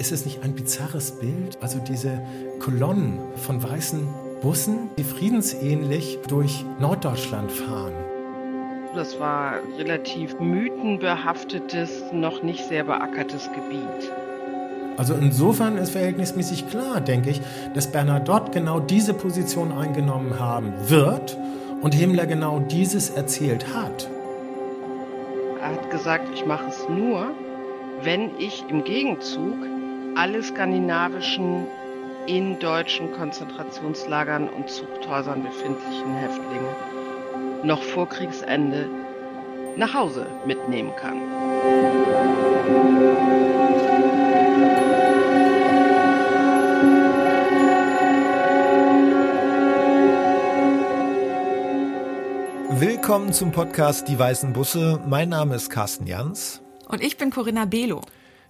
Ist es nicht ein bizarres Bild? Also diese Kolonnen von weißen Bussen, die friedensähnlich durch Norddeutschland fahren. Das war relativ mythenbehaftetes, noch nicht sehr beackertes Gebiet. Also insofern ist verhältnismäßig klar, denke ich, dass Bernadotte genau diese Position eingenommen haben wird und Himmler genau dieses erzählt hat. Er hat gesagt, ich mache es nur, wenn ich im Gegenzug alle skandinavischen in deutschen Konzentrationslagern und Zuchthäusern befindlichen Häftlinge noch vor Kriegsende nach Hause mitnehmen kann. Willkommen zum Podcast Die Weißen Busse. Mein Name ist Carsten Jans. Und ich bin Corinna Belo.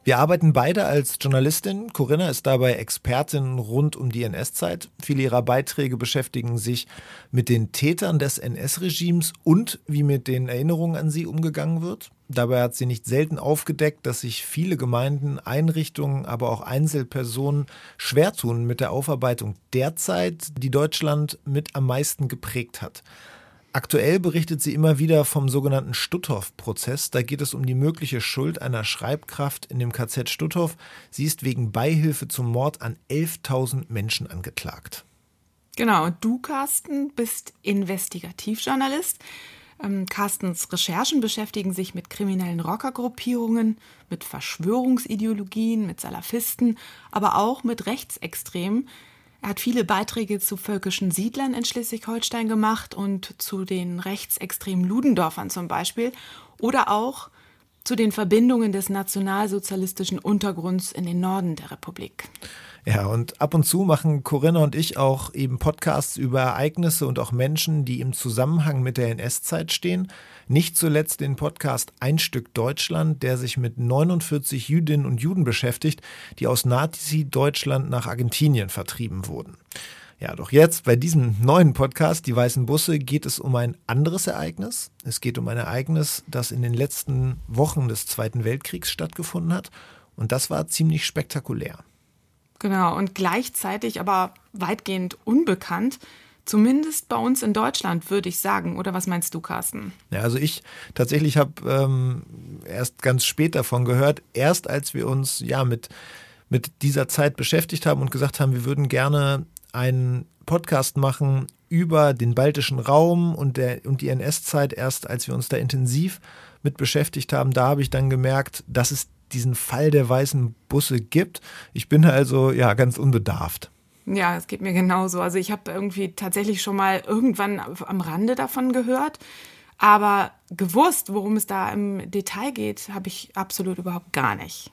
Wir arbeiten beide als Journalistin. Corinna ist dabei Expertin rund um die NS-Zeit. Viele ihrer Beiträge beschäftigen sich mit den Tätern des NS-Regimes und wie mit den Erinnerungen an sie umgegangen wird. Dabei hat sie nicht selten aufgedeckt, dass sich viele Gemeinden, Einrichtungen, aber auch Einzelpersonen schwer tun mit der Aufarbeitung der Zeit, die Deutschland mit am meisten geprägt hat. Aktuell berichtet sie immer wieder vom sogenannten Stutthof-Prozess. Da geht es um die mögliche Schuld einer Schreibkraft in dem KZ Stutthof. Sie ist wegen Beihilfe zum Mord an 11.000 Menschen angeklagt. Genau, und du, Carsten, bist Investigativjournalist. Ähm, Carstens Recherchen beschäftigen sich mit kriminellen Rockergruppierungen, mit Verschwörungsideologien, mit Salafisten, aber auch mit Rechtsextremen. Er hat viele Beiträge zu völkischen Siedlern in Schleswig-Holstein gemacht und zu den rechtsextremen Ludendorffern zum Beispiel oder auch zu den Verbindungen des nationalsozialistischen Untergrunds in den Norden der Republik. Ja, und ab und zu machen Corinna und ich auch eben Podcasts über Ereignisse und auch Menschen, die im Zusammenhang mit der NS-Zeit stehen. Nicht zuletzt den Podcast Ein Stück Deutschland, der sich mit 49 Jüdinnen und Juden beschäftigt, die aus Nazi-Deutschland nach Argentinien vertrieben wurden. Ja, doch jetzt bei diesem neuen Podcast, Die Weißen Busse, geht es um ein anderes Ereignis. Es geht um ein Ereignis, das in den letzten Wochen des Zweiten Weltkriegs stattgefunden hat. Und das war ziemlich spektakulär. Genau, und gleichzeitig aber weitgehend unbekannt. Zumindest bei uns in Deutschland, würde ich sagen. Oder was meinst du, Carsten? Ja, also ich tatsächlich habe ähm, erst ganz spät davon gehört. Erst als wir uns ja mit, mit dieser Zeit beschäftigt haben und gesagt haben, wir würden gerne einen Podcast machen über den baltischen Raum und, der, und die NS-Zeit, erst als wir uns da intensiv mit beschäftigt haben, da habe ich dann gemerkt, dass es diesen Fall der weißen Busse gibt. Ich bin also ja ganz unbedarft. Ja, es geht mir genauso. Also ich habe irgendwie tatsächlich schon mal irgendwann am Rande davon gehört, aber gewusst, worum es da im Detail geht, habe ich absolut überhaupt gar nicht.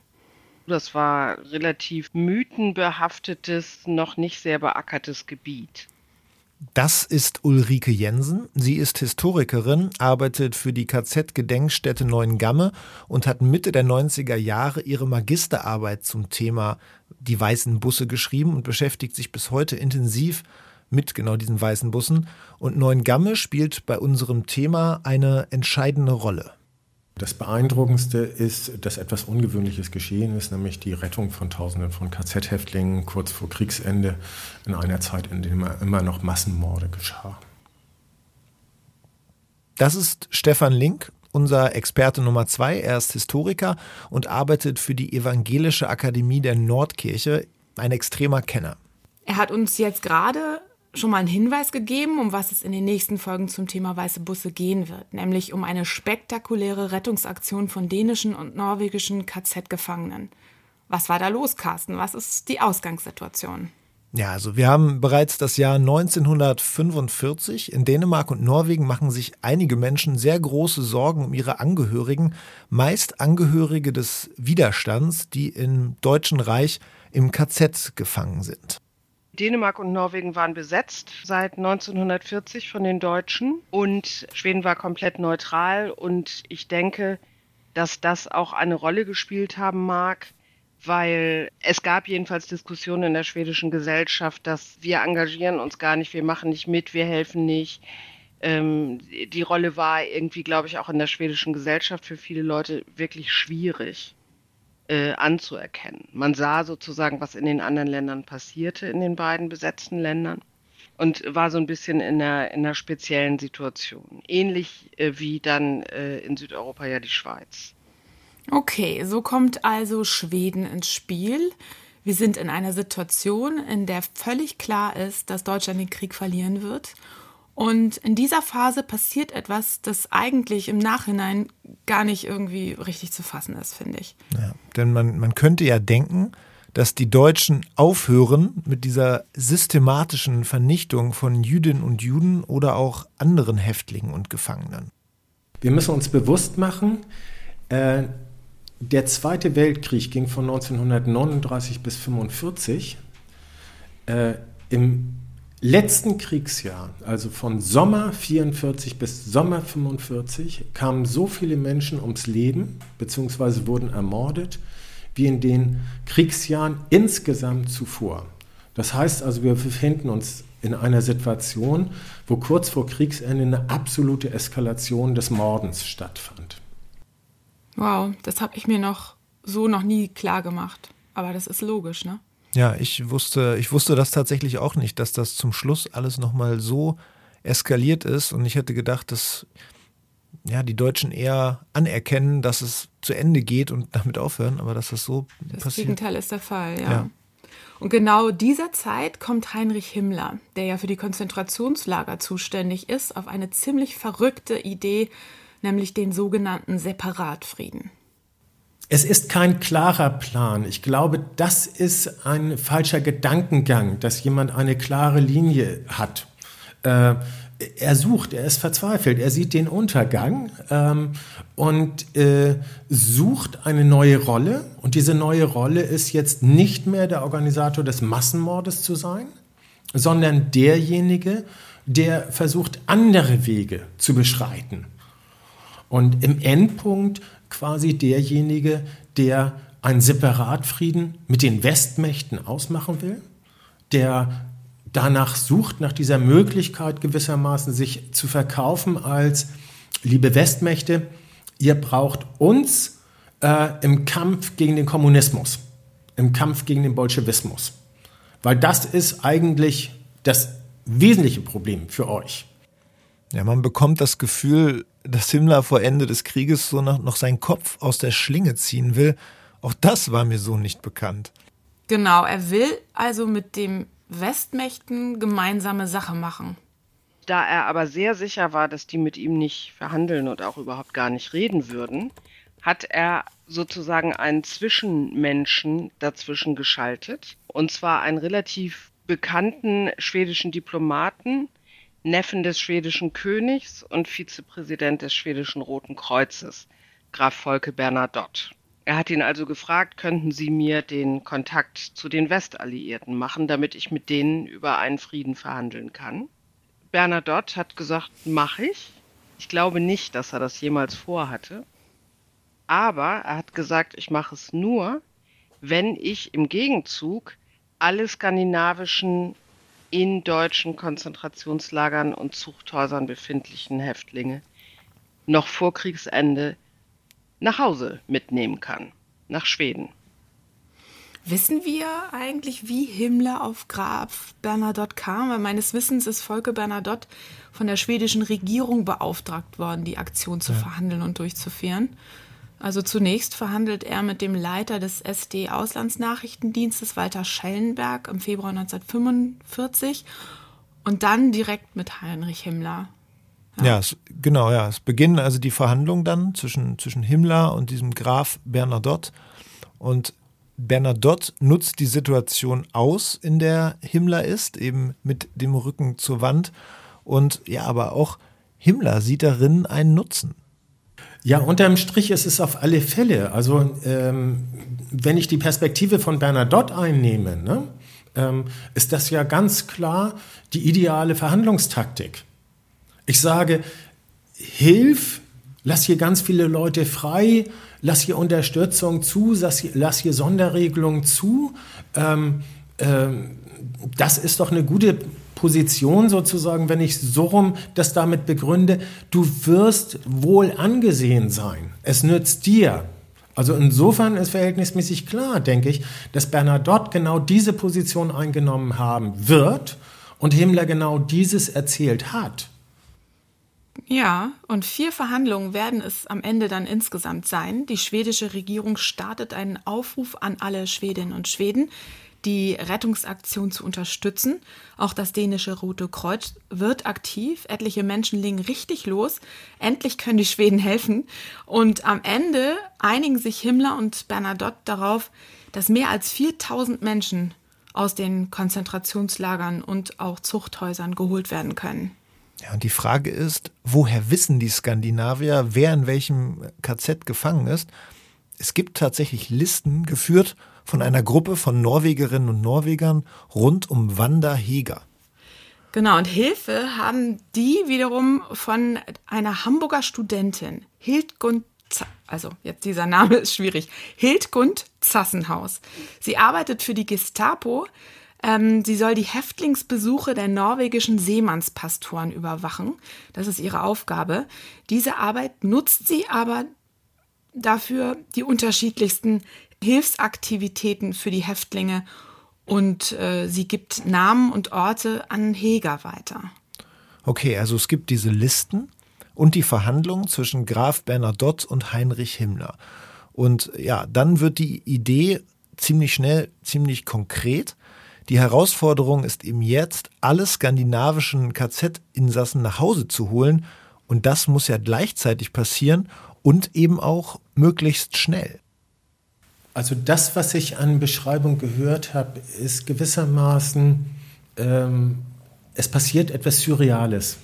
Das war relativ mythenbehaftetes, noch nicht sehr beackertes Gebiet. Das ist Ulrike Jensen. Sie ist Historikerin, arbeitet für die KZ-Gedenkstätte Neuengamme und hat Mitte der 90er Jahre ihre Magisterarbeit zum Thema die weißen Busse geschrieben und beschäftigt sich bis heute intensiv mit genau diesen weißen Bussen. Und Neuengamme spielt bei unserem Thema eine entscheidende Rolle. Das Beeindruckendste ist, dass etwas Ungewöhnliches geschehen ist, nämlich die Rettung von Tausenden von KZ-Häftlingen kurz vor Kriegsende in einer Zeit, in der immer noch Massenmorde geschah. Das ist Stefan Link, unser Experte Nummer zwei. Er ist Historiker und arbeitet für die Evangelische Akademie der Nordkirche, ein extremer Kenner. Er hat uns jetzt gerade schon mal einen Hinweis gegeben, um was es in den nächsten Folgen zum Thema weiße Busse gehen wird, nämlich um eine spektakuläre Rettungsaktion von dänischen und norwegischen KZ-Gefangenen. Was war da los, Carsten? Was ist die Ausgangssituation? Ja, also wir haben bereits das Jahr 1945. In Dänemark und Norwegen machen sich einige Menschen sehr große Sorgen um ihre Angehörigen, meist Angehörige des Widerstands, die im Deutschen Reich im KZ gefangen sind. Dänemark und Norwegen waren besetzt seit 1940 von den Deutschen und Schweden war komplett neutral und ich denke, dass das auch eine Rolle gespielt haben mag, weil es gab jedenfalls Diskussionen in der schwedischen Gesellschaft, dass wir engagieren uns gar nicht, wir machen nicht mit, wir helfen nicht. Ähm, die Rolle war irgendwie, glaube ich, auch in der schwedischen Gesellschaft für viele Leute wirklich schwierig. Äh, anzuerkennen. Man sah sozusagen, was in den anderen Ländern passierte, in den beiden besetzten Ländern und war so ein bisschen in einer, in einer speziellen Situation. Ähnlich äh, wie dann äh, in Südeuropa ja die Schweiz. Okay, so kommt also Schweden ins Spiel. Wir sind in einer Situation, in der völlig klar ist, dass Deutschland den Krieg verlieren wird. Und in dieser Phase passiert etwas, das eigentlich im Nachhinein gar nicht irgendwie richtig zu fassen ist, finde ich. Ja, denn man, man könnte ja denken, dass die Deutschen aufhören mit dieser systematischen Vernichtung von Jüdinnen und Juden oder auch anderen Häftlingen und Gefangenen. Wir müssen uns bewusst machen, äh, der Zweite Weltkrieg ging von 1939 bis 1945. Äh, Im letzten Kriegsjahr, also von Sommer 44 bis Sommer 45, kamen so viele Menschen ums Leben bzw. wurden ermordet wie in den Kriegsjahren insgesamt zuvor. Das heißt also, wir befinden uns in einer Situation, wo kurz vor Kriegsende eine absolute Eskalation des Mordens stattfand. Wow, das habe ich mir noch so noch nie klar gemacht. Aber das ist logisch, ne? Ja, ich wusste, ich wusste das tatsächlich auch nicht, dass das zum Schluss alles nochmal so eskaliert ist. Und ich hätte gedacht, dass ja, die Deutschen eher anerkennen, dass es zu Ende geht und damit aufhören, aber dass das so das passiert. Das Gegenteil ist der Fall, ja. ja. Und genau dieser Zeit kommt Heinrich Himmler, der ja für die Konzentrationslager zuständig ist, auf eine ziemlich verrückte Idee, nämlich den sogenannten Separatfrieden. Es ist kein klarer Plan. Ich glaube, das ist ein falscher Gedankengang, dass jemand eine klare Linie hat. Äh, er sucht, er ist verzweifelt, er sieht den Untergang ähm, und äh, sucht eine neue Rolle. Und diese neue Rolle ist jetzt nicht mehr der Organisator des Massenmordes zu sein, sondern derjenige, der versucht, andere Wege zu beschreiten. Und im Endpunkt quasi derjenige, der einen Separatfrieden mit den Westmächten ausmachen will, der danach sucht, nach dieser Möglichkeit gewissermaßen sich zu verkaufen als, liebe Westmächte, ihr braucht uns äh, im Kampf gegen den Kommunismus, im Kampf gegen den Bolschewismus. Weil das ist eigentlich das wesentliche Problem für euch. Ja, man bekommt das Gefühl, dass Himmler vor Ende des Krieges so noch, noch seinen Kopf aus der Schlinge ziehen will. Auch das war mir so nicht bekannt. Genau, er will also mit dem Westmächten gemeinsame Sache machen. Da er aber sehr sicher war, dass die mit ihm nicht verhandeln und auch überhaupt gar nicht reden würden, hat er sozusagen einen Zwischenmenschen dazwischen geschaltet. Und zwar einen relativ bekannten schwedischen Diplomaten, Neffen des schwedischen Königs und Vizepräsident des schwedischen Roten Kreuzes, Graf Volke Bernadotte. Er hat ihn also gefragt, könnten Sie mir den Kontakt zu den Westalliierten machen, damit ich mit denen über einen Frieden verhandeln kann. Bernadotte hat gesagt, mache ich. Ich glaube nicht, dass er das jemals vorhatte. Aber er hat gesagt, ich mache es nur, wenn ich im Gegenzug alle skandinavischen in deutschen Konzentrationslagern und Zuchthäusern befindlichen Häftlinge noch vor Kriegsende nach Hause mitnehmen kann, nach Schweden. Wissen wir eigentlich, wie Himmler auf Graf Bernadotte kam? Weil meines Wissens ist Volke Bernadotte von der schwedischen Regierung beauftragt worden, die Aktion zu ja. verhandeln und durchzuführen. Also zunächst verhandelt er mit dem Leiter des SD-Auslandsnachrichtendienstes Walter Schellenberg im Februar 1945 und dann direkt mit Heinrich Himmler. Ja, ja es, genau, ja. Es beginnen also die Verhandlungen dann zwischen, zwischen Himmler und diesem Graf Bernadotte. Und Bernadotte nutzt die Situation aus, in der Himmler ist, eben mit dem Rücken zur Wand. Und ja, aber auch Himmler sieht darin einen Nutzen. Ja, unterm Strich ist es auf alle Fälle. Also, ähm, wenn ich die Perspektive von Bernadotte einnehme, ne, ähm, ist das ja ganz klar die ideale Verhandlungstaktik. Ich sage, hilf, lass hier ganz viele Leute frei, lass hier Unterstützung zu, lass hier, lass hier Sonderregelungen zu. Ähm, ähm, das ist doch eine gute Position sozusagen, wenn ich so rum das damit begründe, du wirst wohl angesehen sein. Es nützt dir, Also insofern ist verhältnismäßig klar, denke ich, dass Bernadotte genau diese Position eingenommen haben wird und Himmler genau dieses erzählt hat. Ja, und vier Verhandlungen werden es am Ende dann insgesamt sein. Die schwedische Regierung startet einen Aufruf an alle Schwedinnen und Schweden, die Rettungsaktion zu unterstützen. Auch das dänische Rote Kreuz wird aktiv. Etliche Menschen legen richtig los. Endlich können die Schweden helfen. Und am Ende einigen sich Himmler und Bernadotte darauf, dass mehr als 4000 Menschen aus den Konzentrationslagern und auch Zuchthäusern geholt werden können. Ja, und die Frage ist, woher wissen die Skandinavier, wer in welchem KZ gefangen ist? Es gibt tatsächlich Listen geführt von einer Gruppe von Norwegerinnen und Norwegern rund um Wanda Heger. Genau, und Hilfe haben die wiederum von einer Hamburger Studentin, Hildgund, also jetzt dieser Name ist schwierig, Hildgund Zassenhaus. Sie arbeitet für die Gestapo, ähm, sie soll die Häftlingsbesuche der norwegischen Seemannspastoren überwachen. Das ist ihre Aufgabe. Diese Arbeit nutzt sie aber dafür, die unterschiedlichsten Hilfsaktivitäten für die Häftlinge und äh, sie gibt Namen und Orte an Heger weiter. Okay, also es gibt diese Listen und die Verhandlungen zwischen Graf Bernadotte und Heinrich Himmler. Und ja, dann wird die Idee ziemlich schnell, ziemlich konkret. Die Herausforderung ist eben jetzt, alle skandinavischen KZ-Insassen nach Hause zu holen. Und das muss ja gleichzeitig passieren und eben auch möglichst schnell. Also das, was ich an Beschreibung gehört habe, ist gewissermaßen, ähm, es passiert etwas Surreales.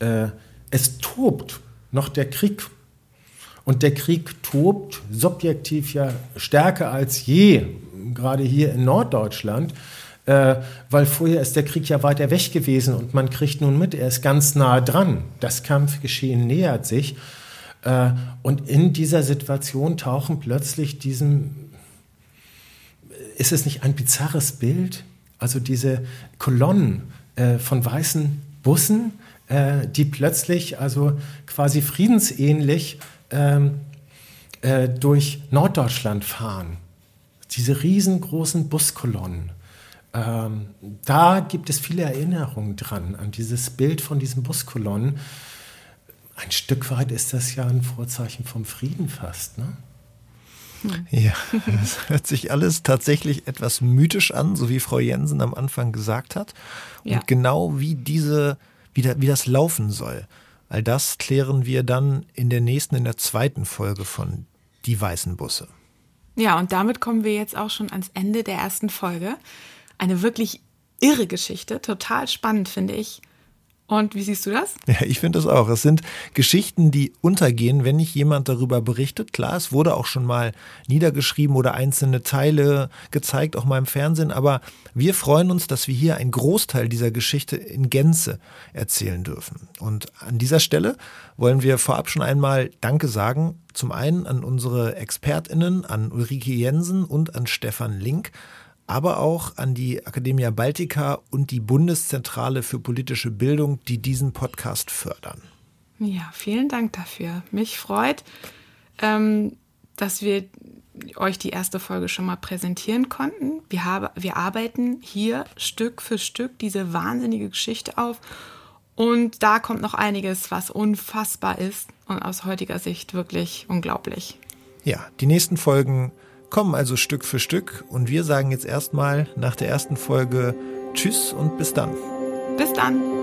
Äh, es tobt noch der Krieg. Und der Krieg tobt subjektiv ja stärker als je gerade hier in Norddeutschland, äh, weil vorher ist der Krieg ja weiter weg gewesen und man kriegt nun mit, er ist ganz nah dran. Das Kampfgeschehen nähert sich. Äh, und in dieser Situation tauchen plötzlich diesem, ist es nicht ein bizarres Bild? Also diese Kolonnen äh, von weißen Bussen, äh, die plötzlich also quasi friedensähnlich ähm, äh, durch Norddeutschland fahren diese riesengroßen Buskolonnen. Ähm, da gibt es viele Erinnerungen dran, an dieses Bild von diesen Buskolonnen. Ein Stück weit ist das ja ein Vorzeichen vom Frieden fast, ne? Ja, das hört sich alles tatsächlich etwas mythisch an, so wie Frau Jensen am Anfang gesagt hat. Und ja. genau wie diese, wie, da, wie das laufen soll. All das klären wir dann in der nächsten, in der zweiten Folge von Die weißen Busse. Ja, und damit kommen wir jetzt auch schon ans Ende der ersten Folge. Eine wirklich irre Geschichte, total spannend finde ich. Und wie siehst du das? Ja, ich finde das auch. Es sind Geschichten, die untergehen, wenn nicht jemand darüber berichtet. Klar, es wurde auch schon mal niedergeschrieben oder einzelne Teile gezeigt, auch mal im Fernsehen. Aber wir freuen uns, dass wir hier einen Großteil dieser Geschichte in Gänze erzählen dürfen. Und an dieser Stelle wollen wir vorab schon einmal Danke sagen. Zum einen an unsere ExpertInnen, an Ulrike Jensen und an Stefan Link aber auch an die Academia Baltica und die Bundeszentrale für politische Bildung, die diesen Podcast fördern. Ja, vielen Dank dafür. Mich freut, ähm, dass wir euch die erste Folge schon mal präsentieren konnten. Wir, haben, wir arbeiten hier Stück für Stück diese wahnsinnige Geschichte auf. Und da kommt noch einiges, was unfassbar ist und aus heutiger Sicht wirklich unglaublich. Ja, die nächsten Folgen kommen also Stück für Stück und wir sagen jetzt erstmal nach der ersten Folge Tschüss und bis dann. Bis dann.